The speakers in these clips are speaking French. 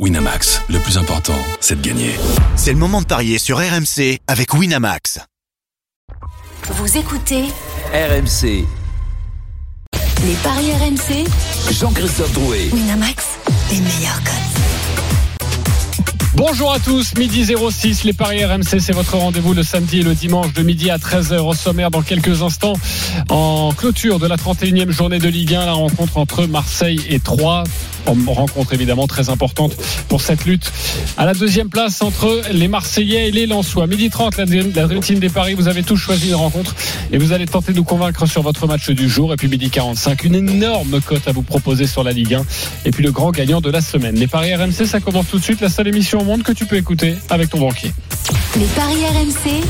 Winamax, le plus important, c'est de gagner. C'est le moment de parier sur RMC avec Winamax. Vous écoutez RMC, les paris RMC. Jean-Christophe Drouet. Winamax, les meilleurs codes. Bonjour à tous, midi 06, les Paris RMC, c'est votre rendez-vous le samedi et le dimanche de midi à 13h au sommaire dans quelques instants. En clôture de la 31e journée de Ligue 1, la rencontre entre Marseille et Troyes. Rencontre évidemment très importante pour cette lutte. À la deuxième place entre les Marseillais et les Lensois. Midi 30, la, la des Paris, vous avez tous choisi une rencontre et vous allez tenter de nous convaincre sur votre match du jour. Et puis midi 45, une énorme cote à vous proposer sur la Ligue 1. Et puis le grand gagnant de la semaine. Les Paris RMC, ça commence tout de suite, la seule émission au que tu peux écouter avec ton banquier. Les paris RMC,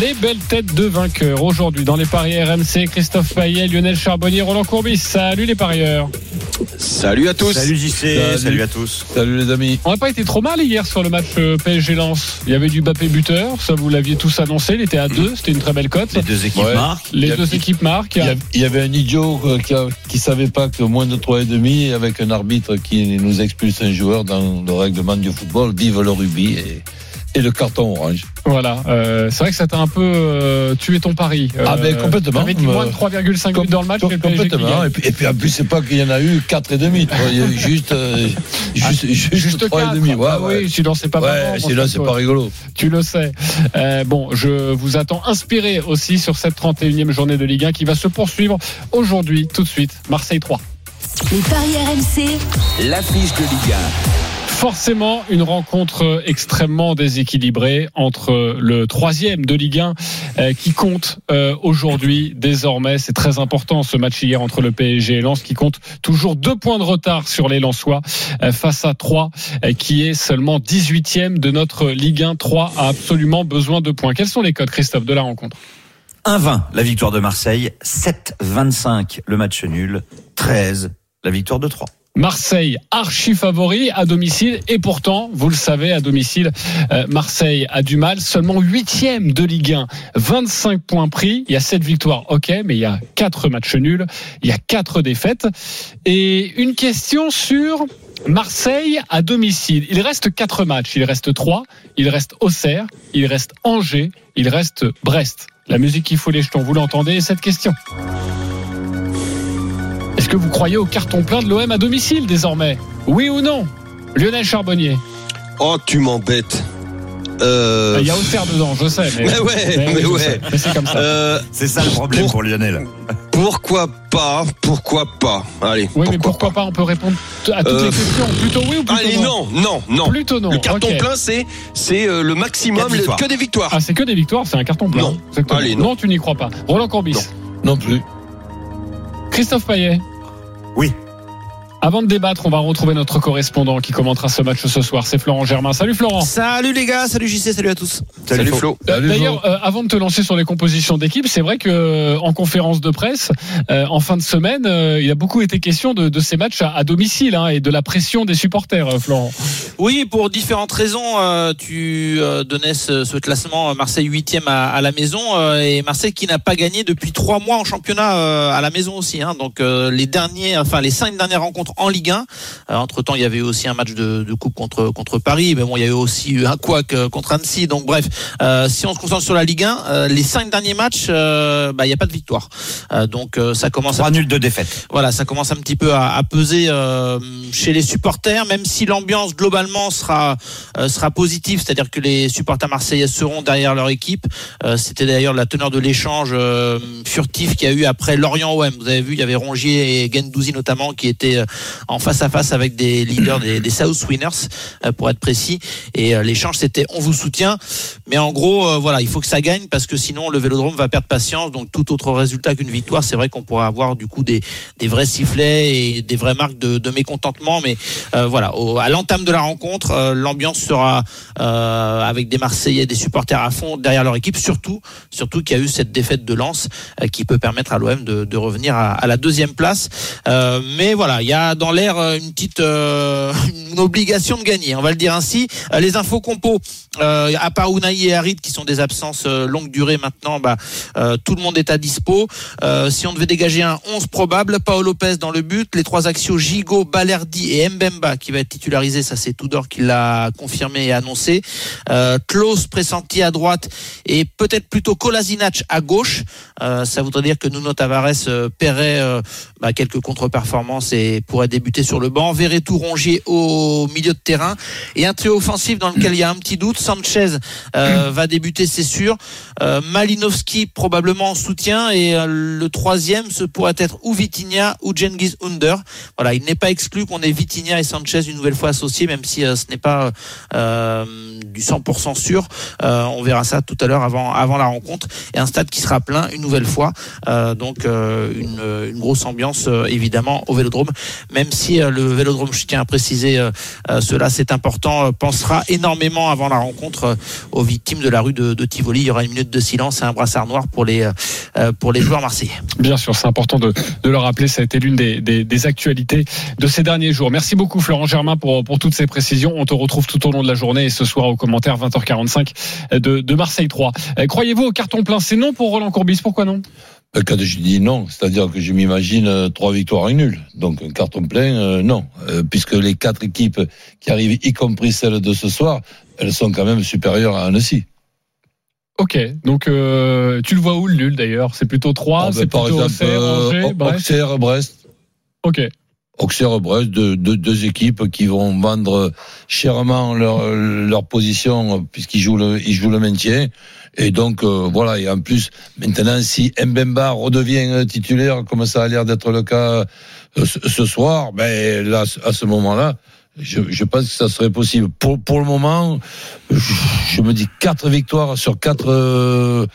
Les belles têtes de vainqueurs aujourd'hui dans les paris RMC, Christophe Payet, Lionel Charbonnier, Roland Courbis. Salut les parieurs. Salut à tous. Salut JC, salut. à tous. Salut les amis. On n'a pas été trop mal hier sur le match euh, PSG Lens. Il y avait du Bappé buteur, ça vous l'aviez tous annoncé, il était à 2, c'était une très belle cote. Les deux équipes Ouais. marquent. Les Il y a- deux équipes marquent. Il y, a- il y avait un idiot euh, qui, qui savait pas que moins de 3,5 avec un arbitre qui nous expulse un joueur dans le règlement du football. Vive le rubis et, et le carton orange. Voilà, euh, c'est vrai que ça t'a un peu euh, tué ton pari. Ah, ben, complètement. T'avais dit moins de Euh, 3,5 buts dans le match. Com- et complètement. Et puis, et puis en plus, c'est pas qu'il y en a eu 4,5. tu vois, Il y a eu juste, euh, juste, juste, Juste 3,5. 4. Ouais, Ah ouais. oui, sinon c'est pas Ouais, sinon, c'est pas rigolo. Tu le sais. Euh, bon, je vous attends inspiré aussi sur cette 31e journée de Ligue 1 qui va se poursuivre aujourd'hui, tout de suite. Marseille 3. les paris RMC, L'affiche de Ligue Forcément, une rencontre extrêmement déséquilibrée entre le troisième de Ligue 1 euh, qui compte euh, aujourd'hui désormais. C'est très important ce match hier entre le PSG et Lens qui compte toujours deux points de retard sur les Lensois euh, face à 3 qui est seulement 18e de notre Ligue 1. 3 a absolument besoin de points. Quels sont les codes, Christophe, de la rencontre? 1-20 la victoire de Marseille, 7-25 le match nul, 13 la victoire de 3. Marseille archi favori à domicile et pourtant, vous le savez, à domicile, euh, Marseille a du mal. Seulement huitième de Ligue 1, 25 points pris. Il y a sept victoires, ok, mais il y a quatre matchs nuls, il y a quatre défaites. Et une question sur Marseille à domicile. Il reste quatre matchs, il reste trois. Il reste Auxerre, il reste Angers, il reste Brest. La musique qui fout les jetons, vous l'entendez cette question que vous croyez au carton plein de l'OM à domicile désormais Oui ou non Lionel Charbonnier? Oh, tu m'embêtes. Euh... Il y a Auxerre dedans, je sais. Mais, Mais ouais, mais je ouais. Mais c'est comme ça. Euh, C'est ça le problème Pour- pour Lionel. pourquoi pas Pourquoi pas? Allez. oui, mais pourquoi pas? On peut répondre à toutes Euh, les questions. Plutôt oui ou plutôt Allez, non, non, non. Plutôt non. Le carton plein, c'est c'est euh, le maximum, le- que des victoires. Ah, c'est que des victoires, c'est un carton plein. Non. Allez, non. tu n'y crois pas. Roland Corbis. Non. Non plus. Christophe Payet. Oui. Avant de débattre, on va retrouver notre correspondant qui commentera ce match ce soir. C'est Florent Germain. Salut Florent. Salut les gars, salut JC, salut à tous. Salut, Flo. D'ailleurs, euh, avant de te lancer sur les compositions d'équipe, c'est vrai que euh, en conférence de presse, euh, en fin de semaine, euh, il a beaucoup été question de, de ces matchs à, à domicile hein, et de la pression des supporters, euh, Florent. Oui, pour différentes raisons, euh, tu euh, donnais ce, ce classement Marseille 8e à, à la maison euh, et Marseille qui n'a pas gagné depuis trois mois en championnat euh, à la maison aussi. Hein. Donc euh, les derniers, enfin les cinq dernières rencontres en Ligue 1. entre temps, il y avait aussi un match de, de coupe contre contre Paris, mais bon, il y a eu aussi eu un couac euh, contre Annecy. Donc bref, euh, si on se concentre sur la Ligue 1, euh, les cinq derniers matchs, euh, bah, il n'y a pas de victoire. Euh, donc euh, ça commence à 3 nuls de défaite. voilà, ça commence un petit peu à, à peser euh, chez les supporters, même si l'ambiance globalement sera euh, sera positive, c'est-à-dire que les supporters marseillais seront derrière leur équipe. Euh, C'était d'ailleurs la teneur de l'échange euh, furtif qu'il y a eu après Lorient OM. Vous avez vu, il y avait Rongier et Gendouzi notamment qui étaient euh, en face à face avec des leaders des, des South Winners, euh, pour être précis. Et euh, l'échange c'était on vous soutient, mais en gros euh, voilà, il faut que ça gagne parce que sinon le Vélodrome va perdre patience. Donc tout autre résultat qu'une victoire, c'est vrai qu'on pourra avoir du coup des des vrais sifflets et des vraies marques de, de mécontentement. Mais euh, voilà, au- à l'entame de la rencontre, euh, l'ambiance sera euh, avec des Marseillais, des supporters à fond derrière leur équipe. Surtout, surtout qu'il y a eu cette défaite de Lens qui peut permettre à l'OM de, de revenir à, à la deuxième place. Mais voilà, il y a dans l'air euh, une petite, euh, obligation de gagner. On va le dire ainsi. Euh, les infos compos, euh, à part Unai et Harit qui sont des absences longue durée maintenant, bah, tout le monde est à dispo. Si on devait dégager un 11 probable, Paolo Lopez dans le but, les trois axios Gigot, Balerdi et Mbemba qui va être titularisé, ça c'est Tudor qui l'a confirmé et annoncé. Klaus pressenti à droite et peut-être plutôt Kolasinac à gauche. Ça voudrait dire que Nuno Tavares paierait bah, quelques contre-performances et pourrait débuter sur le banc. Verretou Rongier au milieu de terrain et un trio offensif dans lequel il y a un petit doute. Sanchez euh, va débuter, c'est sûr. Euh, Malinowski probablement en soutien et euh, le troisième ce pourrait être ou Vitinha ou Cengiz Under. Voilà, il n'est pas exclu qu'on ait Vitinha et Sanchez une nouvelle fois associés, même si euh, ce n'est pas euh, du 100% sûr. Euh, on verra ça tout à l'heure avant avant la rencontre et un stade qui sera plein une nouvelle fois. Donc une, une grosse ambiance évidemment au Vélodrome, même si euh, le Vélodrome, je tiens à préciser euh, euh, cela, c'est important, pensera énormément avant la rencontre aux victimes de la rue de, Tivoli. Il y aura une minute de silence et un brassard noir pour les pour les joueurs marseillais. Bien sûr, c'est important de, le rappeler. Ça a été l'une des, actualités de ces derniers jours. Merci beaucoup, Florent Germain, pour, toutes ces précisions. On te retrouve tout au long de la journée et ce soir au commentaire 20h45 de, de Marseille 3. Euh, Croyez-vous au carton plein? C'est non pour Roland Courbis. Pourquoi non? Quand je dis non, c'est-à-dire que je m'imagine euh, trois victoires et nul. Donc un carton plein, euh, non. Euh, puisque les quatre équipes qui arrivent, y compris celle de ce soir, elles sont quand même supérieures à Annecy. Ok, donc euh, tu le vois où le nul d'ailleurs? C'est plutôt 3, Ah, ben, c'est par plutôt euh, Auxerre, Brest. Ok, Auxerre Brest, deux, deux, deux équipes qui vont vendre chèrement leur, leur position puisqu'ils jouent le, ils jouent le maintien. Et donc euh, voilà, et en plus, maintenant, si Mbemba redevient euh, titulaire, comme ça a l'air d'être le cas euh, ce, soir, ben là, à ce moment-là, je, je pense que ça serait possible. Pour, pour le moment, je, je me dis quatre victoires sur quatre euh,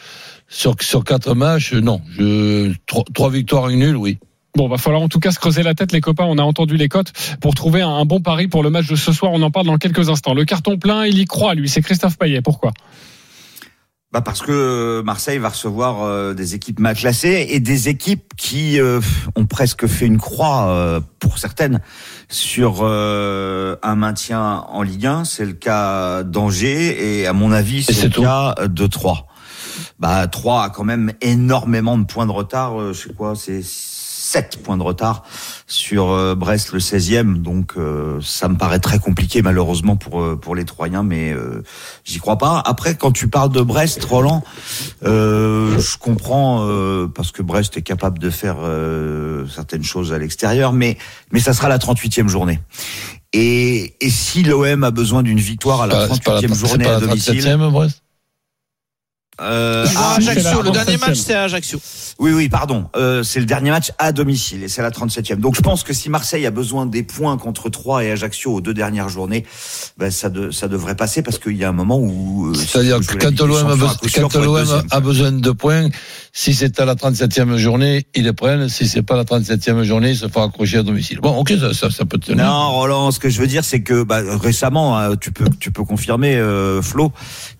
sur, sur quatre matchs, non. Je, trois, trois victoires et nul, oui. Bon, va falloir en tout cas se creuser la tête, les copains. On a entendu les cotes pour trouver un, un bon pari pour le match de ce soir. On en parle dans quelques instants. Le carton plein, il y croit, lui. C'est Christophe Payet. Pourquoi? Bah parce que Marseille va recevoir euh, des équipes mal classées et des équipes qui euh, ont presque fait une croix euh, pour certaines sur euh, un maintien en Ligue 1. C'est le cas d'Angers et à mon avis c'est le tout. cas de Troyes. Bah Troyes a quand même énormément de points de retard. je sais quoi, c'est 7 points de retard sur euh, Brest le 16e. Donc euh, ça me paraît très compliqué malheureusement pour euh, pour les Troyens, mais euh, j'y crois pas. Après, quand tu parles de Brest, Roland, euh, je comprends euh, parce que Brest est capable de faire euh, certaines choses à l'extérieur, mais mais ça sera la 38e journée. Et, et si l'OM a besoin d'une victoire à la C'est pas- c'est pas 38e c'est journée pas à domicile, 37e, Brest? Euh, à ah, Ajaccio. Le dernier 37e. match, c'est à Ajaccio. oui, oui, pardon. Euh, c'est le dernier match à domicile et c'est la 37e. Donc je pense que si Marseille a besoin des points contre Troyes et Ajaccio aux deux dernières journées, ben, ça, de- ça devrait passer parce qu'il y a un moment où... euh, C'est-à-dire que quand l'OM a, besoin- a de points, si c'est à la 37e journée, ils les prennent. Si c'est pas la 37e journée, ils se font accrocher à domicile. Bon, ok, ça, ça, ça peut tenir. Non, Roland, ce que je veux dire, c'est que bah, récemment, hein, tu peux, tu peux confirmer, euh, Flo,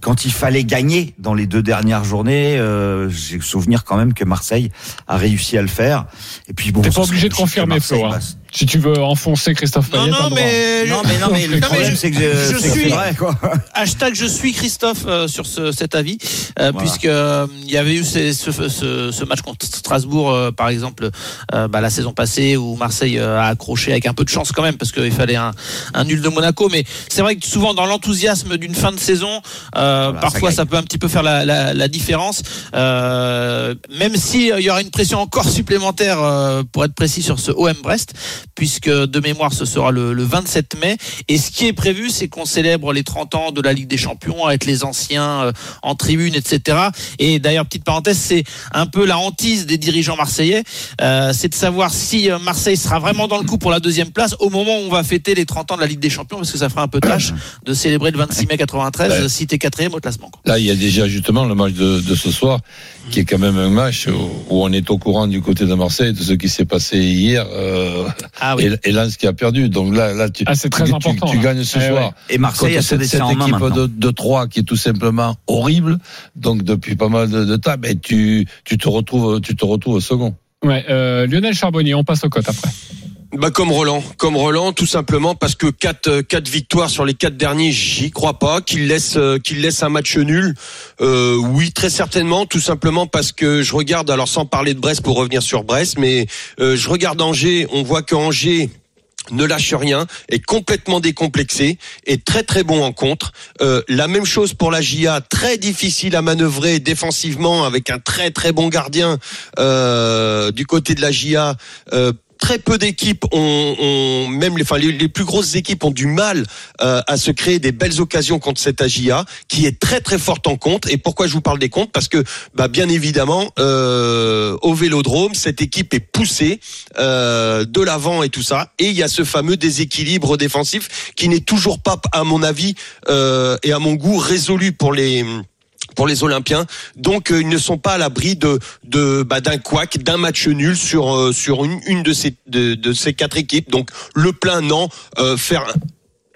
quand il fallait gagner dans les deux dernières journées, euh, j'ai souvenir quand même que Marseille a réussi à le faire. Et puis bon, T'es pas obligé de confirmer, Flo. hein. Si tu veux enfoncer Christophe Non, Payet, t'as non, mais. Non, mais non, mais le problème, je- c'est que, je suis- vrai, quoi. Hashtag je suis Christophe euh, sur ce, cet avis, euh, Voilà. puisque euh, il y avait eu ces- ce, ce, ce match contre Strasbourg, euh, par exemple, euh, bah, la saison passée où Marseille euh, a accroché avec un peu de chance quand même, parce qu'il fallait un, un nul de Monaco. Mais c'est vrai que souvent dans l'enthousiasme d'une fin de saison, euh, parfois ça, peut un petit peu faire la, la, la différence. Euh, même si euh, il y aura une pression encore supplémentaire, euh, pour être précis sur ce OM Brest, puisque de mémoire ce sera le, le 27 mai. Et ce qui est prévu, c'est qu'on célèbre les 30 ans de la Ligue des Champions avec les anciens euh, en tribune, etc. Et d'ailleurs, petite parenthèse, c'est un peu la hantise des dirigeants marseillais, euh, c'est de savoir si euh, Marseille sera vraiment dans le coup pour la deuxième place au moment où on va fêter les 30 ans de la Ligue des Champions, parce que ça fera un peu tâche de célébrer le 26 mai 93 Ouais. si t'es quatrième au classement. quoi. Là, il y a déjà justement le match de, de ce soir, qui est quand même un match où, où on est au courant du côté de Marseille de ce qui s'est passé hier euh, Ah oui. et, et Lens qui a perdu. Donc là, là tu, Ah, c'est très tu, important, tu là. gagnes ce Eh soir. Et Marseille a cette, cette équipe de, de 3 qui est tout simplement horrible. Donc depuis pas mal de, de temps, ben, tu, tu te retrouves, tu te retrouves second. Ouais, euh, Lionel Charbonnier, on passe au cote après. Bah comme Roland, comme Roland, tout simplement parce que quatre euh, quatre victoires sur les quatre derniers, j'y crois pas. Qu'il laisse euh, qu'il laisse un match nul, euh, oui très certainement, tout simplement parce que je regarde alors sans parler de Brest pour revenir sur Brest, mais euh, je regarde Angers, on voit que Angers ne lâche rien, est complètement décomplexé, est très très bon en contre. Euh, la même chose pour la GIA, très difficile à manœuvrer défensivement avec un très très bon gardien euh, du côté de la GIA. Euh, Très peu d'équipes ont, même les, plus grosses équipes ont du mal euh, à se créer des belles occasions contre cette AGIA qui est très très forte en contre. Et pourquoi je vous parle des comptes? Parce que bah, bien évidemment euh, au Vélodrome cette équipe est poussée euh, de l'avant et tout ça. Et il y a ce fameux déséquilibre défensif qui n'est toujours pas, à mon avis euh, et à mon goût, résolu pour les pour les Olympiens. Donc euh, ils ne sont pas à l'abri de de bah, d'un couac, d'un match nul sur euh, sur une, une de ces de, de ces quatre équipes. Donc le plein non, euh, faire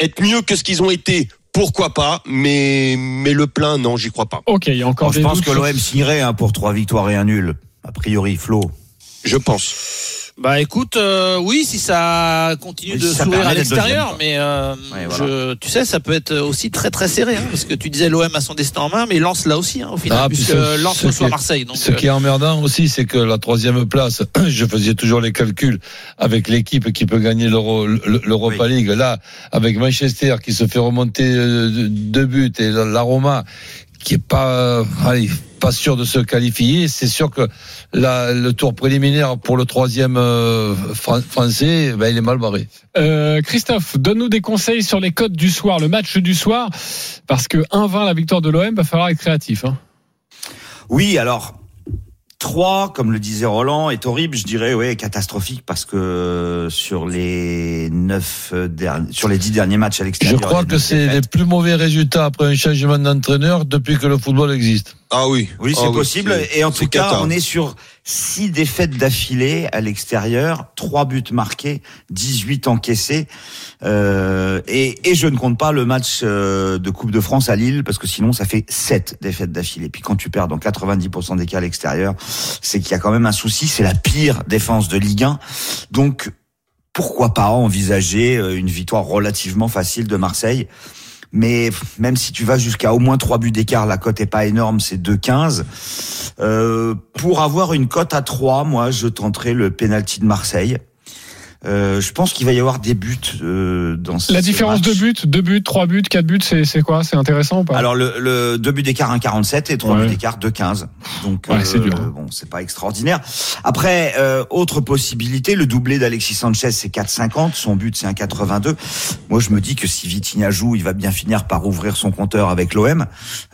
être mieux que ce qu'ils ont été. Pourquoi pas, mais mais le plein non, j'y crois pas. Ok, il y a encore Alors, je des pense doutes que l'OM signerait hein, pour trois victoires et un nul. A priori, Flo. Je pense. Bah écoute, euh, oui, si ça continue Oui, de si s'ouvrir à l'extérieur, mais euh, Ouais, voilà. je, tu sais, ça peut être aussi très très serré, hein, parce que tu disais l'OM a son destin en main, mais Lens là aussi, hein, au final, Ah, puis puisque ce- Lens reçoit qui est- Marseille. Donc, Ce euh, qui est emmerdant aussi, c'est que la troisième place, je faisais toujours les calculs avec l'équipe qui peut gagner l'Euro- l'Europa League. Là, avec Manchester qui se fait remonter euh, deux buts et la Roma qui est pas, euh, allez, pas sûr de se qualifier, c'est sûr que la- le tour préliminaire pour le troisième euh, fran- français, ben, il est mal barré. Euh, Christophe, donne-nous des conseils sur les codes du soir, le match du soir, parce que 1-20 la victoire de l'OM, va falloir être créatif. Hein. Oui, alors 3, comme le disait Roland, est horrible, je dirais, ouais, catastrophique parce que sur les neuf derniers, sur les dix derniers matchs à Je l'extérieur. y crois que c'est les plus mauvais résultats après un changement d'entraîneur depuis que le football existe. Ah oui. Oui, c'est Ah possible. Et en tout cas, cata. on est sur six défaites d'affilée à l'extérieur, trois buts marqués, 18 encaissés. Euh, et, et je ne compte pas le match euh, de Coupe de France à Lille, parce que sinon, ça fait sept défaites d'affilée. Puis quand tu perds dans 90% des cas à l'extérieur, c'est qu'il y a quand même un souci. C'est la pire défense de Ligue 1. Donc, pourquoi pas envisager euh, une victoire relativement facile de Marseille mais même si tu vas jusqu'à au moins trois buts d'écart, la cote est pas énorme, c'est 2,15. Euh, pour avoir une cote à 3, moi, je tenterai le penalty de Marseille. Euh, je pense qu'il va y avoir des buts euh, dans ce La différence match. de buts, 2 buts, 3 buts, 4 buts, c'est c'est quoi? C'est intéressant ou pas? Alors le, le deux buts d'écart 1,47 et trois Ouais. buts d'écart 2,15. Donc euh, Ouais, c'est dur. bon, c'est pas extraordinaire. Après, euh, autre possibilité, le doublé d'Alexis Sanchez c'est 4,50, son but c'est 1,82. Moi je me dis que si Vitinha joue, il va bien finir par ouvrir son compteur avec l'OM.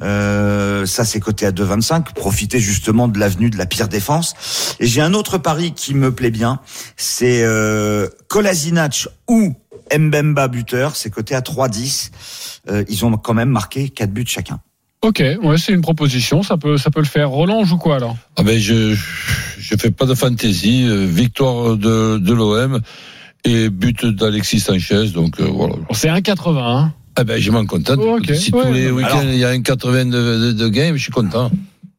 Euh, ça c'est coté à 2,25. Profiter justement de l'avenue de la pire défense. Et j'ai un autre pari qui me plaît bien, c'est euh, Kolasinac ou Mbemba buteur, c'est coté à 3,10. Euh, ils ont quand même marqué 4 buts chacun. Ok, ouais, c'est une proposition, ça peut, ça peut le faire. Roland joue quoi alors? Ah ben je je fais pas de fantaisie, euh, victoire de, de l'OM et but d'Alexis Sanchez, donc euh, voilà. C'est 1,80. Hein. Ah ben je m'en contente. Si ouais. tous les week-ends Alors- il y a un 80 de, de, de game, je suis content.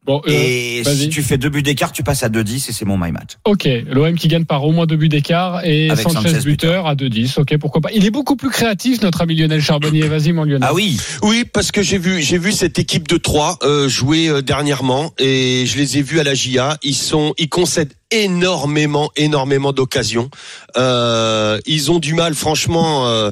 Bon, euh, Et si tu fais deux buts d'écart, tu passes à 2-10 et c'est mon my match. Ok, l'OM qui gagne par au moins deux buts d'écart et Avec Sanchez, Sanchez buteur à 2-10. Ok, pourquoi pas. Il est beaucoup plus créatif, notre ami Lionel Charbonnier. Vas-y, mon Lionel. Ah oui Oui, parce que j'ai vu, j'ai vu cette équipe de trois euh, jouer euh, dernièrement et je les ai vus à la GIA. Ils sont, ils concèdent énormément, énormément d'occasions. Euh, ils ont du mal, franchement, euh,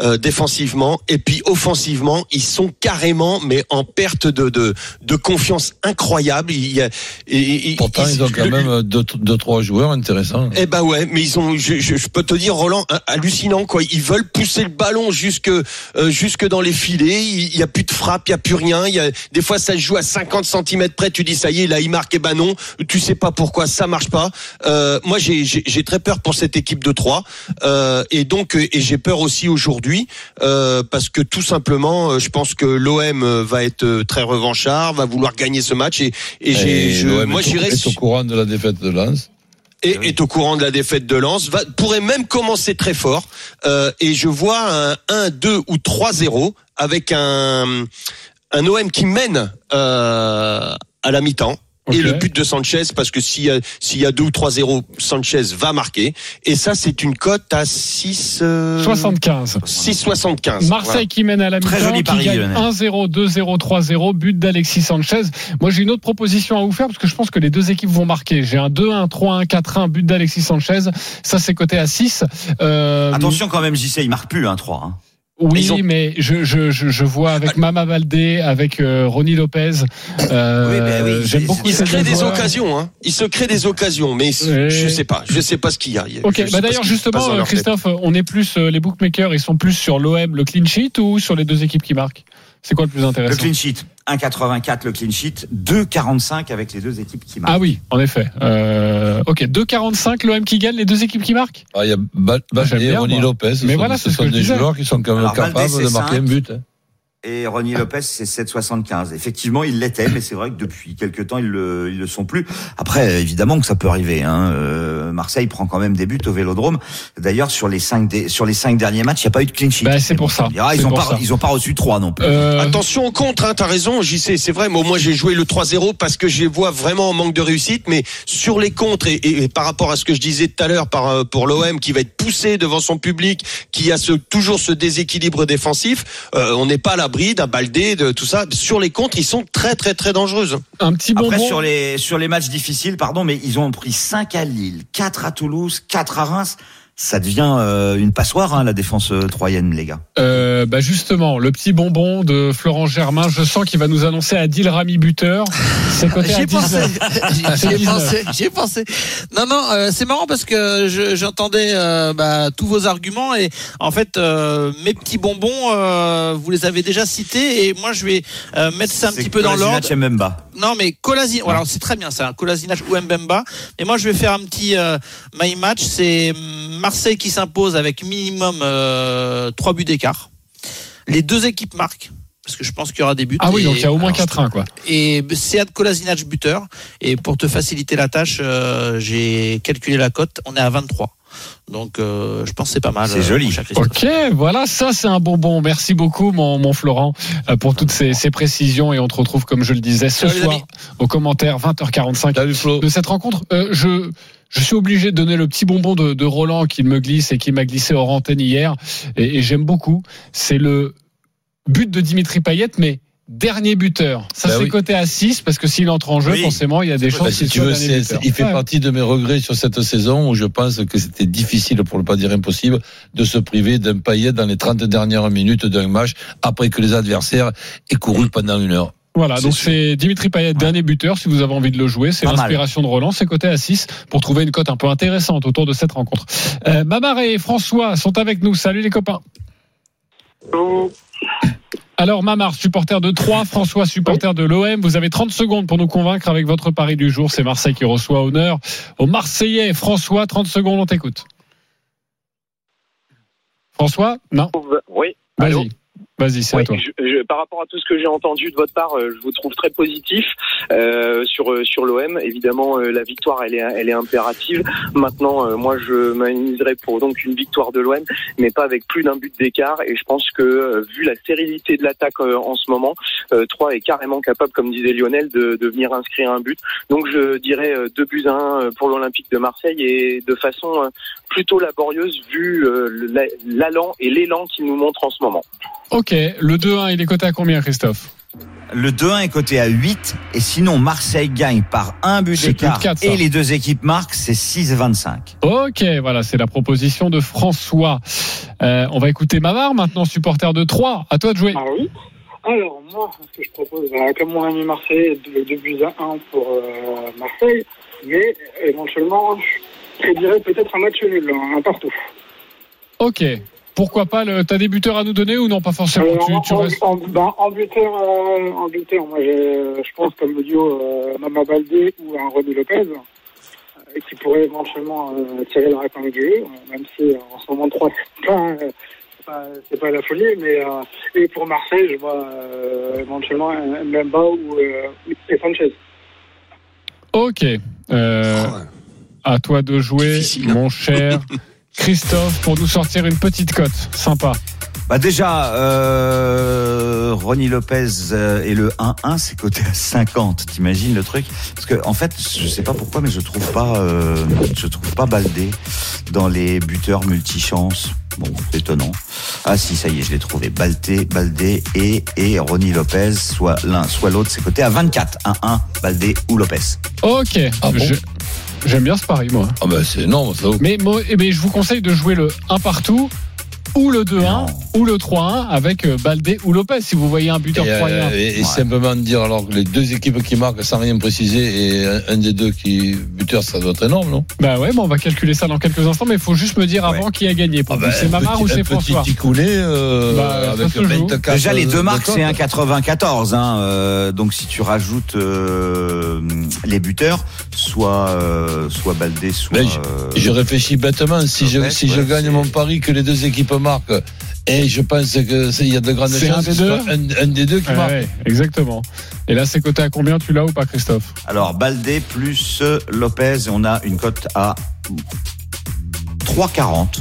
euh, défensivement et puis offensivement, ils sont carrément, mais en perte de de, de confiance incroyable. Il y a, et- et- Pourtant ils ont quand le- même deux, deux trois joueurs intéressants. eh ben ouais, mais ils ont, je, je, je peux te dire, Roland, ha- hallucinant quoi. Ils veulent pousser le ballon jusque euh, jusque dans les filets. Il il y a plus de frappe, il y a plus rien. Il y a des fois ça se joue à 50 cm près. Tu dis ça y est, là il marque. Eh ben non, tu sais pas pourquoi ça marche pas. Euh, moi j'ai très peur pour cette équipe de 3 euh, et donc euh, et j'ai peur aussi aujourd'hui euh, parce que tout simplement, je pense que l'OM va être très revanchard, va vouloir gagner ce match et et j'ai Et je, l'OM moi est au- j'irais est au courant de la défaite de Lens. et est au courant de la défaite de Lens, va, pourrait même commencer très fort. Euh, et je vois un 1, 2 ou 3-0 avec un, un OM qui mène euh, à la mi-temps. Et Ok. le but de Sanchez parce que s'il y a s'il y a 2 ou 3-0, Sanchez va marquer et ça c'est une cote à 6 euh, 75. 6,75. Marseille qui mène à la Très mi-temps, joli qui pari, gagne Lionel. 1-0, 2-0, 3-0, but d'Alexis Sanchez. Moi, j'ai une autre proposition à vous faire parce que je pense que les deux équipes vont marquer. J'ai un 2-1, 3-1, 4-1, but d'Alexis Sanchez. Ça, c'est coté à 6. Euh, Attention quand même, JC, il marque plus, hein, 3. Hein. Oui, ont- mais je, je, je, je vois avec Mama Baldé, avec euh, Ronnie Lopez. Euh, Oui, ben oui, J'aime c'est- beaucoup Il se crée des joueurs. occasions, hein. Il se crée des occasions, mais je sais pas, je sais pas ce qu'il y a. Ok, bah d'ailleurs justement. Christophe, on est plus euh, les bookmakers, ils sont plus sur l'OM, le clean sheet ou sur les deux équipes qui marquent? C'est quoi le plus Le intéressant clean sheet, 1,84 le clean sheet, 2,45 avec les deux équipes qui marquent. Ah oui, en effet. Euh, ok, 2,45 l'OM qui gagne, les deux équipes qui marquent Ah, Il y a Ba- Ah, Baldé, bien, Ronnie. Lopez. Ce Mais sont, voilà, ce c'est ce sont des disais. joueurs qui sont quand même Alors, Baldé, capables de marquer un but. hein. Et Ronnie Lopez, c'est 7,75. Effectivement, il l'était, mais c'est vrai que depuis quelques temps, ils le, ils le sont plus. Après, évidemment que ça peut arriver. Hein. Euh, Marseille prend quand même des buts au Vélodrome. D'ailleurs, sur les cinq des- sur les cinq derniers matchs, il n'y a pas eu de clean sheet. Bah, c'est pour ça. dira, ils ont pas, ça. ils ont pas reçu trois non plus. Euh, Attention au contre, hein, t'as raison, JC, c'est vrai. Moi, moi, j'ai joué le 3-0 parce que je les vois vraiment en manque de réussite. Mais sur les contres et, et- et par rapport à ce que je disais tout à l'heure par, euh, pour l'OM qui va être poussé devant son public, qui a ce, toujours ce déséquilibre défensif, euh, on n'est pas à l'abri d'un Baldé, de tout ça. Sur les contres, ils sont très, très, très dangereuses. Un petit Après, bonbon. sur les, sur les matchs difficiles, pardon, mais ils ont pris 5 à Lille, 4 à Toulouse, 4 à Reims. Ça devient euh, une passoire, hein, la défense euh, troyenne, les gars. Euh, bah justement, le petit bonbon de Florent Germain, je sens qu'il va nous annoncer Adil Rami buteur. C'est coté J'y à ai pensé. 19. J'y C'est ai 19. pensé. J'y ai pensé. Non, non, euh, c'est marrant parce que je- j'entendais euh, bah, tous vos arguments et en fait, euh, mes petits bonbons, euh, vous les avez déjà cités et moi, je vais euh, mettre ça un petit peu dans l'ordre. Et. Non, mais Kolasinac, alors c'est très bien ça, Kolasinac ou Mbemba. Mais moi, je vais faire un petit euh, my match. C'est Marseille qui s'impose avec minimum euh, 3 buts d'écart. Les deux équipes marquent. Parce que je pense qu'il y aura des buts. Ah oui, Et- donc il y a au moins alors, 4-1 quoi. et Sead Kolasinac buteur. Et pour te faciliter la tâche, euh, j'ai calculé la cote. On est à 23. Donc euh, je pense que c'est pas mal. C'est euh, joli. Ok, voilà, ça c'est un bonbon. Merci beaucoup mon, mon Florent pour toutes ces, ces précisions et on te retrouve comme je le disais ce soir au commentaire 20h45 Salut Flo. de cette rencontre. Euh, je je suis obligé de donner le petit bonbon de, de Roland qui me glisse et qui m'a glissé hors antenne hier et, et j'aime beaucoup. C'est le but de Dimitri Payet, mais dernier buteur. Ça Bah c'est oui. coté à 6 parce que s'il entre en jeu, Oui. forcément, il y a des chances si tu veux, il fait Ouais. partie de mes regrets sur cette saison où je pense que c'était difficile, pour ne pas dire impossible, de se priver d'un paillet dans les 30 dernières minutes d'un match après que les adversaires aient couru pendant une heure. Voilà, donc c'est Dimitri Payet, dernier buteur, si vous avez envie de le jouer. C'est l'inspiration de Roland, c'est coté à 6 pour trouver une cote un peu intéressante autour de cette rencontre. Euh, Mamar et François sont avec nous. Salut les copains. Alors Mamar, supporter de 3, François, supporter de l'OM. Vous avez 30 secondes pour nous convaincre avec votre pari du jour. C'est Marseille qui reçoit honneur aux Marseillais. François, 30 secondes, on t'écoute. François Non? Oui. Allô? Vas-y. Vas-y, c'est toi. je- je- par rapport à tout ce que j'ai entendu de votre part, euh, je vous trouve très positif euh, sur euh, sur l'OM. Évidemment, euh, la victoire, elle est elle est impérative. Maintenant, euh, moi, je m'amuserai pour donc une victoire de l'OM, mais pas avec plus d'un but d'écart. Et je pense que vu la stérilité de l'attaque euh, en ce moment, euh, 3 est carrément capable, comme disait Lionel, de, de venir inscrire un but. Donc, je dirais euh, 2 buts à 1 pour l'Olympique de Marseille et de façon plutôt laborieuse vu l'allant et l'élan qu'il nous montre en ce moment. Ok, le 2-1, il est coté à combien, Christophe Le 2-1 est coté à 8 et sinon Marseille gagne par un but d'écart et les deux équipes marquent, c'est 6,25. Ok, voilà, c'est la proposition de François. Euh, on va écouter Mamar maintenant, supporter de 3. À toi de jouer. Ah oui Alors, moi, ce que je propose, bah, comme mon ami Marseille, 2 buts à 1 pour euh, Marseille, mais éventuellement, je prédirais peut-être un match nul, un partout. Ok. Pourquoi pas le... T'as des buteurs à nous donner ou non Pas forcément? Tu, tu en, restes- en- ben, en buteur, euh, en buteur, moi, je pense comme le duo euh, Mama Baldé ou un René Lopez, euh, qui pourrait éventuellement euh, tirer la épingle du jeu, euh, même si euh, en ce moment 3, c'est pas, euh, c'est pas, c'est pas la folie, mais euh, et pour Marseille, je vois euh, éventuellement un Mbemba ou euh, et Sanchez. Ok. Euh, à toi de jouer, Difficile, hein. mon cher Christophe, pour nous sortir une petite cote. Sympa. Bah déjà, euh, Ronnie Lopez euh, et le 1-1, c'est coté à 50. T'imagines le truc? Parce que en fait, je sais pas pourquoi, mais je trouve pas, euh, je trouve pas Baldé dans les buteurs multichance. Bon, c'est étonnant. Ah si, ça y est, je l'ai trouvé. Baldé, Baldé et et Ronnie Lopez, soit l'un, soit l'autre, c'est coté à 24. 1-1, Baldé ou Lopez. Ok. Ah bon Je- J'aime bien ce pari, moi. Ah ben c'est énorme ça. Mais, moi, eh ben, je vous conseille de jouer le 1 partout ou le 2-1 Non. ou le 3-1 avec euh, Baldé ou Lopez si vous voyez un buteur Et, euh, et- et Ouais. simplement dire alors que les deux équipes qui marquent sans rien préciser et un, un des deux qui buteur, ça doit être énorme, non? Bah ouais, bon, on va calculer ça dans quelques instants, mais il faut juste me dire avant qui a gagné. Pour Ah ben, c'est Mamar ou c'est un François? Petit coulé euh, Bah, avec se joue. 24 Déjà les deux de marques c'est 1,94. Hein, euh, donc si tu rajoutes euh, les buteurs, soit euh, soit Baldé, soit. Mais je- euh, Je réfléchis bêtement. Si je, si je gagne mon pari que les deux équipes et je pense que c'est- il y a de grandes C'est chances un des deux un, un des deux qui Ouais, marque. ouais, exactement. Et là, c'est coté à combien Tu l'as ou pas, Christophe? Alors Baldé plus euh, Lopez, on a une cote à 3,40.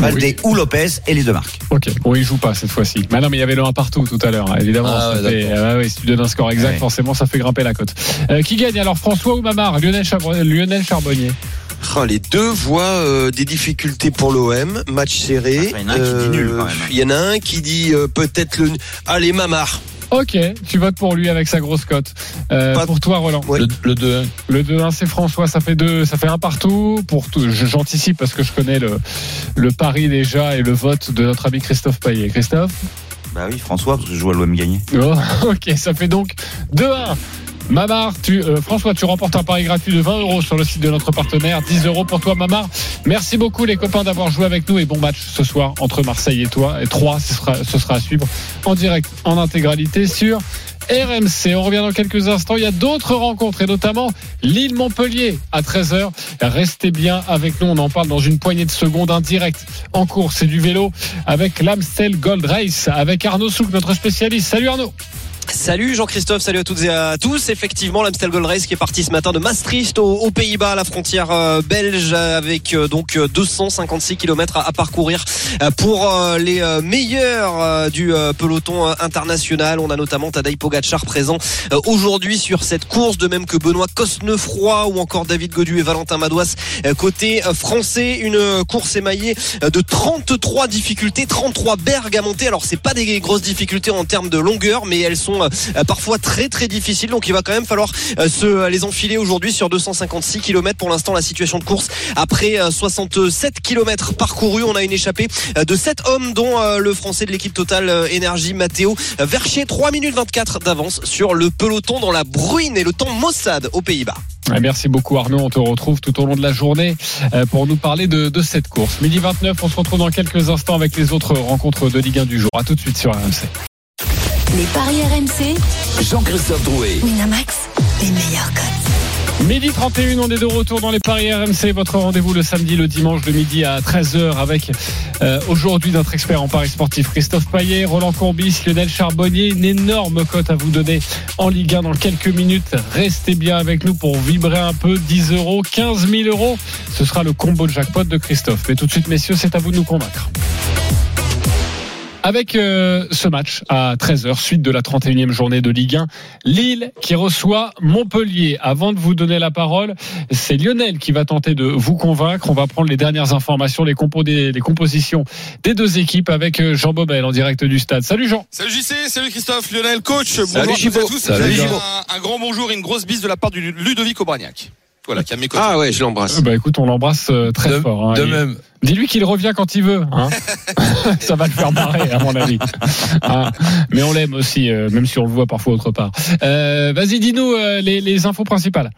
Baldé ou Lopez et les deux marques. Ok, bon, il joue pas cette fois-ci. Bah non, mais il y avait le 1 partout tout à l'heure, hein, évidemment. Ah ouais, fait- ouais, si tu donnes un score exact, Ouais. forcément, ça fait grimper la cote. Euh, qui gagne alors, François ou Mamar Lionel Charbonnier. Ah, les deux voient euh, des difficultés pour l'OM, match serré. Il y en a un qui dit nul, quand même. Il y en a un qui dit euh, peut-être le. Allez, Mamar. Ok, tu votes pour lui avec sa grosse cote. Euh, Pas- pour toi, Roland. Ouais. Le, le 2-1. Le 2-1, c'est François, ça fait deux, ça fait un partout. Pour j'anticipe parce que je connais le, le pari déjà et le vote de notre ami Christophe Payet. Christophe? Bah oui, François, parce que je joue à l'OM gagner. Oh, Ok, ça fait donc 2-1. Mamar, euh, François, tu remportes un pari gratuit de 20 euros sur le site de notre partenaire. 10 euros pour toi, Mamar. Merci beaucoup, les copains, d'avoir joué avec nous et bon match ce soir entre Marseille et toi. Et 3, ce sera, ce sera à suivre en direct, en intégralité sur RMC. On revient dans quelques instants. Il y a d'autres rencontres et notamment Lille-Montpellier à 13h. Restez bien avec nous. On en parle dans une poignée de secondes. Un direct en course et du vélo avec l'Amstel Gold Race avec Arnaud Souk, notre spécialiste. Salut Arnaud. Salut Jean-Christophe, salut à toutes et à tous. Effectivement, l'Amstel Gold Race qui est parti ce matin de Maastricht aux, Pays-Bas, à la frontière euh, belge, avec euh, donc euh, 256 km à, à parcourir euh, pour euh, les euh, meilleurs euh, du euh, peloton euh, international. On a notamment Tadej Pogacar présent euh, aujourd'hui sur cette course, de même que Benoît Cosnefroy ou encore David Godu et Valentin Madouas euh, côté euh, français. Une euh, course émaillée euh, de 33 difficultés, 33 bergs à monter. Alors c'est pas des grosses difficultés en termes de longueur, mais elles sont euh, parfois très très difficiles. Donc il va quand même falloir euh, se les enfiler aujourd'hui sur 256 km. Pour l'instant, la situation de course après euh, 67 km parcourus, on a une échappée euh, de 7 hommes, dont euh, le français de l'équipe Total euh, Énergie, Matteo Vercher, 3 minutes 24 d'avance sur le peloton dans la bruine et le temps maussade aux Pays-Bas. Merci beaucoup Arnaud, on te retrouve tout au long de la journée euh, pour nous parler de, de cette course. Midi 29, on se retrouve dans quelques instants avec les autres rencontres de Ligue 1 du jour. A tout de suite sur RMC. Les paris RMC, Jean-Christophe Drouet. Winamax, les meilleurs cotes. Midi 31, on est de retour dans les paris RMC. Votre rendez-vous le samedi, le dimanche de midi à 13h avec euh, aujourd'hui notre expert en paris sportif Christophe Payet, Roland Courbis, Lionel Charbonnier. Une énorme cote à vous donner en Ligue 1 dans quelques minutes. Restez bien avec nous pour vibrer un peu. 10 euros, 15 000 euros. Ce sera le combo de jackpot de Christophe. Mais tout de suite, messieurs, c'est à vous de nous convaincre. Avec euh, ce match à 13h, suite de la 31e journée de Ligue 1, Lille qui reçoit Montpellier. Avant de vous donner la parole, c'est Lionel qui va tenter de vous convaincre. On va prendre les dernières informations, les, compos des, les compositions des deux équipes avec euh, Jean Bobel en direct du stade. Salut Jean. Salut JC, salut Christophe, Lionel, coach. Salut bonjour à tous. Salut un, un grand bonjour et une grosse bise de la part du Ludovic Obraniak. Voilà, qui a mes côtés. Ah ouais, je l'embrasse. Euh, Bah écoute, on l'embrasse euh, très De, fort. hein. de Il- même. Dis-lui qu'il revient quand il veut. Hein. Ça va le faire marrer, à mon avis. Hein. Mais on l'aime aussi, euh, même si on le voit parfois autre part. Euh, Vas-y, dis-nous euh, les, les infos principales.